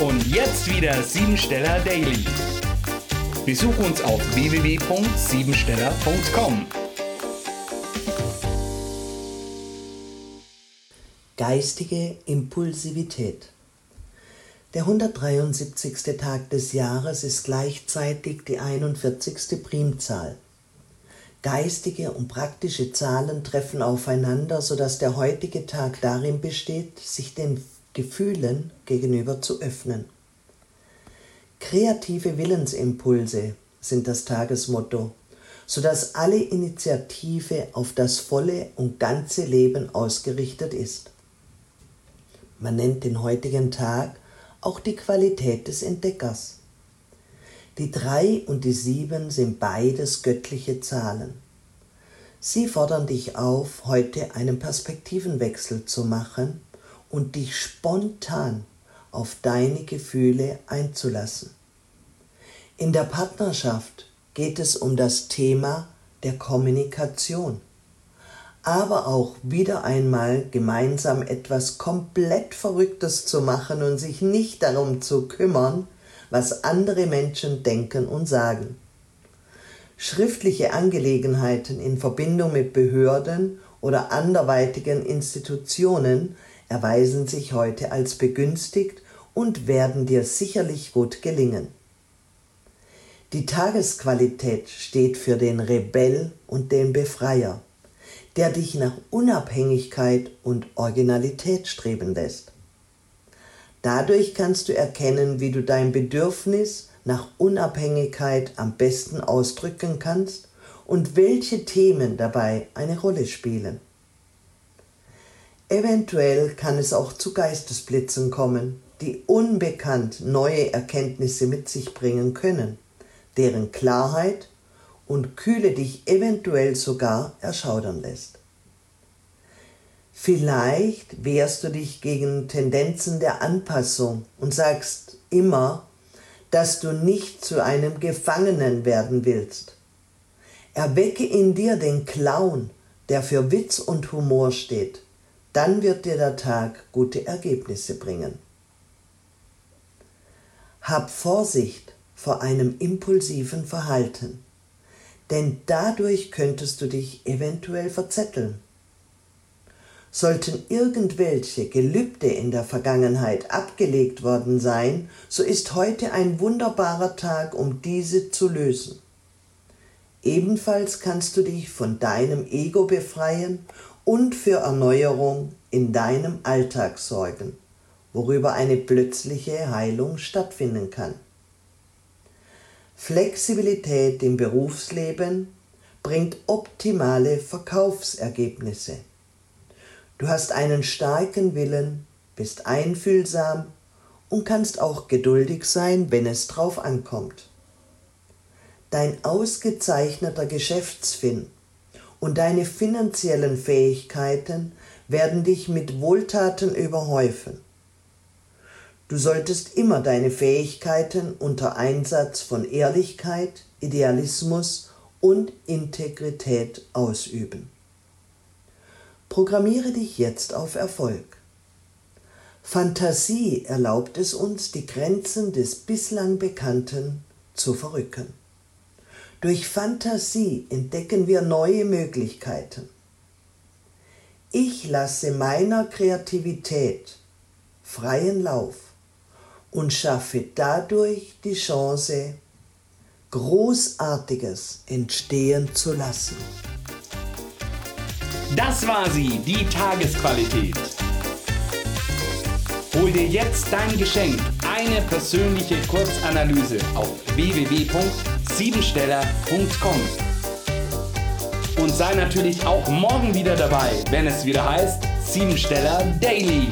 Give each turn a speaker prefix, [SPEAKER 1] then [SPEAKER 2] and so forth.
[SPEAKER 1] Und jetzt wieder Siebensteller Daily. Besuch uns auf www.siebensteller.com.
[SPEAKER 2] Geistige Impulsivität. Der 173. Tag des Jahres ist gleichzeitig die 41. Primzahl. Geistige und praktische Zahlen treffen aufeinander, sodass der heutige Tag darin besteht, sich den Gefühlen gegenüber zu öffnen. Kreative Willensimpulse sind das Tagesmotto, sodass alle Initiative auf das volle und ganze Leben ausgerichtet ist. Man nennt den heutigen Tag auch die Qualität des Entdeckers. Die drei und die sieben sind beides göttliche Zahlen. Sie fordern dich auf, heute einen Perspektivenwechsel zu machen und dich spontan auf deine Gefühle einzulassen. In der Partnerschaft geht es um das Thema der Kommunikation, aber auch wieder einmal gemeinsam etwas komplett Verrücktes zu machen und sich nicht darum zu kümmern, was andere Menschen denken und sagen. Schriftliche Angelegenheiten in Verbindung mit Behörden oder anderweitigen Institutionen erweisen sich heute als begünstigt und werden dir sicherlich gut gelingen. Die Tagesqualität steht für den Rebell und den Befreier, der dich nach Unabhängigkeit und Originalität streben lässt. Dadurch kannst du erkennen, wie du dein Bedürfnis nach Unabhängigkeit am besten ausdrücken kannst und welche Themen dabei eine Rolle spielen. Eventuell kann es auch zu Geistesblitzen kommen, die unbekannt neue Erkenntnisse mit sich bringen können, deren Klarheit und Kühle dich eventuell sogar erschaudern lässt. Vielleicht wehrst du dich gegen Tendenzen der Anpassung und sagst immer, dass du nicht zu einem Gefangenen werden willst. Erwecke in dir den Clown, der für Witz und Humor steht dann wird dir der Tag gute Ergebnisse bringen. Hab Vorsicht vor einem impulsiven Verhalten, denn dadurch könntest du dich eventuell verzetteln. Sollten irgendwelche Gelübde in der Vergangenheit abgelegt worden sein, so ist heute ein wunderbarer Tag, um diese zu lösen. Ebenfalls kannst du dich von deinem Ego befreien und für Erneuerung in deinem Alltag sorgen, worüber eine plötzliche Heilung stattfinden kann. Flexibilität im Berufsleben bringt optimale Verkaufsergebnisse. Du hast einen starken Willen, bist einfühlsam und kannst auch geduldig sein, wenn es drauf ankommt. Dein ausgezeichneter Geschäftsfin und deine finanziellen Fähigkeiten werden dich mit Wohltaten überhäufen. Du solltest immer deine Fähigkeiten unter Einsatz von Ehrlichkeit, Idealismus und Integrität ausüben. Programmiere dich jetzt auf Erfolg. Fantasie erlaubt es uns, die Grenzen des bislang Bekannten zu verrücken. Durch Fantasie entdecken wir neue Möglichkeiten. Ich lasse meiner Kreativität freien Lauf und schaffe dadurch die Chance, Großartiges entstehen zu lassen.
[SPEAKER 1] Das war sie, die Tagesqualität. Hol dir jetzt dein Geschenk, eine persönliche Kurzanalyse auf www.siebensteller.com. Und sei natürlich auch morgen wieder dabei, wenn es wieder heißt Siebensteller Daily.